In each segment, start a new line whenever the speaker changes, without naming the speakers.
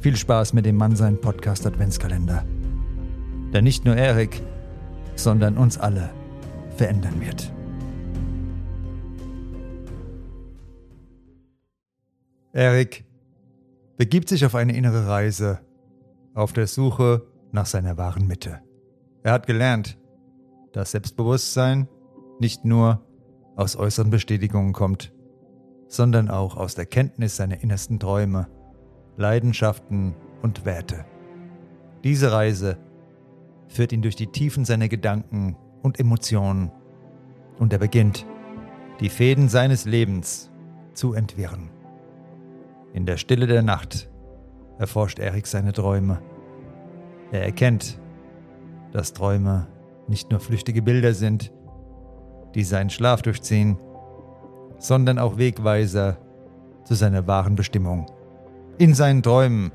Viel Spaß mit dem Mann sein Podcast Adventskalender. Der nicht nur Erik, sondern uns alle verändern wird. Erik begibt sich auf eine innere Reise, auf der Suche nach seiner wahren Mitte. Er hat gelernt, dass Selbstbewusstsein nicht nur aus äußeren Bestätigungen kommt, sondern auch aus der Kenntnis seiner innersten Träume Leidenschaften und Werte. Diese Reise führt ihn durch die Tiefen seiner Gedanken und Emotionen und er beginnt, die Fäden seines Lebens zu entwirren. In der Stille der Nacht erforscht Erik seine Träume. Er erkennt, dass Träume nicht nur flüchtige Bilder sind, die seinen Schlaf durchziehen, sondern auch Wegweiser zu seiner wahren Bestimmung. In seinen Träumen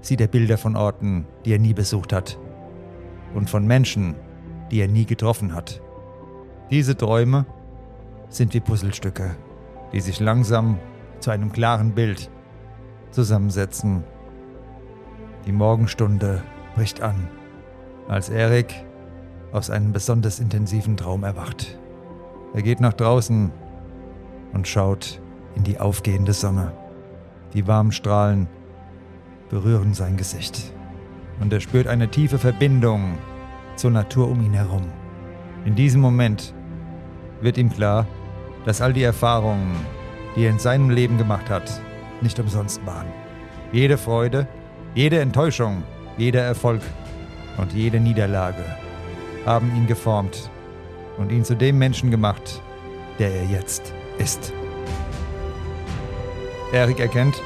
sieht er Bilder von Orten, die er nie besucht hat. Und von Menschen, die er nie getroffen hat. Diese Träume sind wie Puzzlestücke, die sich langsam zu einem klaren Bild zusammensetzen. Die Morgenstunde bricht an, als Erik aus einem besonders intensiven Traum erwacht. Er geht nach draußen und schaut in die aufgehende Sonne. Die warmen Strahlen berühren sein Gesicht und er spürt eine tiefe Verbindung zur Natur um ihn herum. In diesem Moment wird ihm klar, dass all die Erfahrungen, die er in seinem Leben gemacht hat, nicht umsonst waren. Jede Freude, jede Enttäuschung, jeder Erfolg und jede Niederlage haben ihn geformt und ihn zu dem Menschen gemacht, der er jetzt ist. Erik erkennt,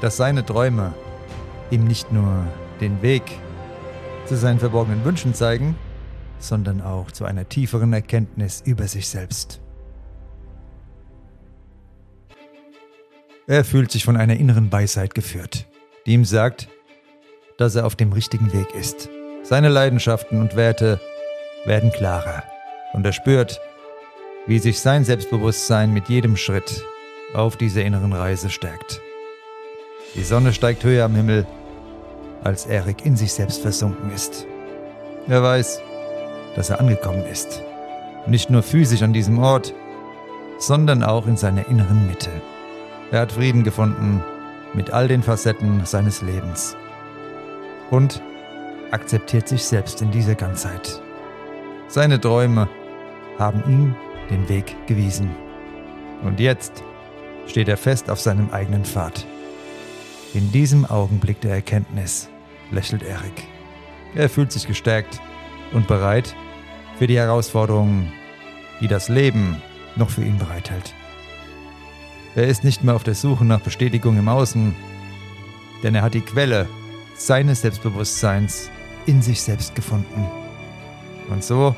dass seine Träume ihm nicht nur den Weg zu seinen verborgenen Wünschen zeigen, sondern auch zu einer tieferen Erkenntnis über sich selbst. Er fühlt sich von einer inneren Weisheit geführt, die ihm sagt, dass er auf dem richtigen Weg ist. Seine Leidenschaften und Werte werden klarer und er spürt, wie sich sein Selbstbewusstsein mit jedem Schritt auf dieser inneren Reise stärkt. Die Sonne steigt höher am Himmel, als Erik in sich selbst versunken ist. Er weiß, dass er angekommen ist. Nicht nur physisch an diesem Ort, sondern auch in seiner inneren Mitte. Er hat Frieden gefunden mit all den Facetten seines Lebens und akzeptiert sich selbst in dieser Ganzheit. Seine Träume haben ihm den Weg gewiesen. Und jetzt steht er fest auf seinem eigenen Pfad. In diesem Augenblick der Erkenntnis lächelt Erik. Er fühlt sich gestärkt und bereit für die Herausforderungen, die das Leben noch für ihn bereithält. Er ist nicht mehr auf der Suche nach Bestätigung im Außen, denn er hat die Quelle seines Selbstbewusstseins in sich selbst gefunden. Und so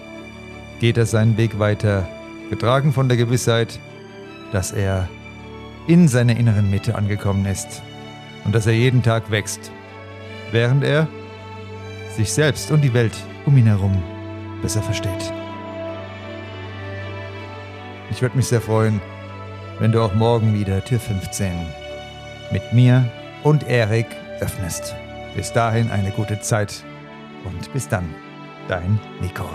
geht er seinen Weg weiter, getragen von der Gewissheit, dass er in seiner inneren Mitte angekommen ist und dass er jeden Tag wächst, während er sich selbst und die Welt um ihn herum besser versteht. Ich würde mich sehr freuen, wenn du auch morgen wieder Tür 15 mit mir und Erik öffnest. Bis dahin eine gute Zeit und bis dann, dein Nico.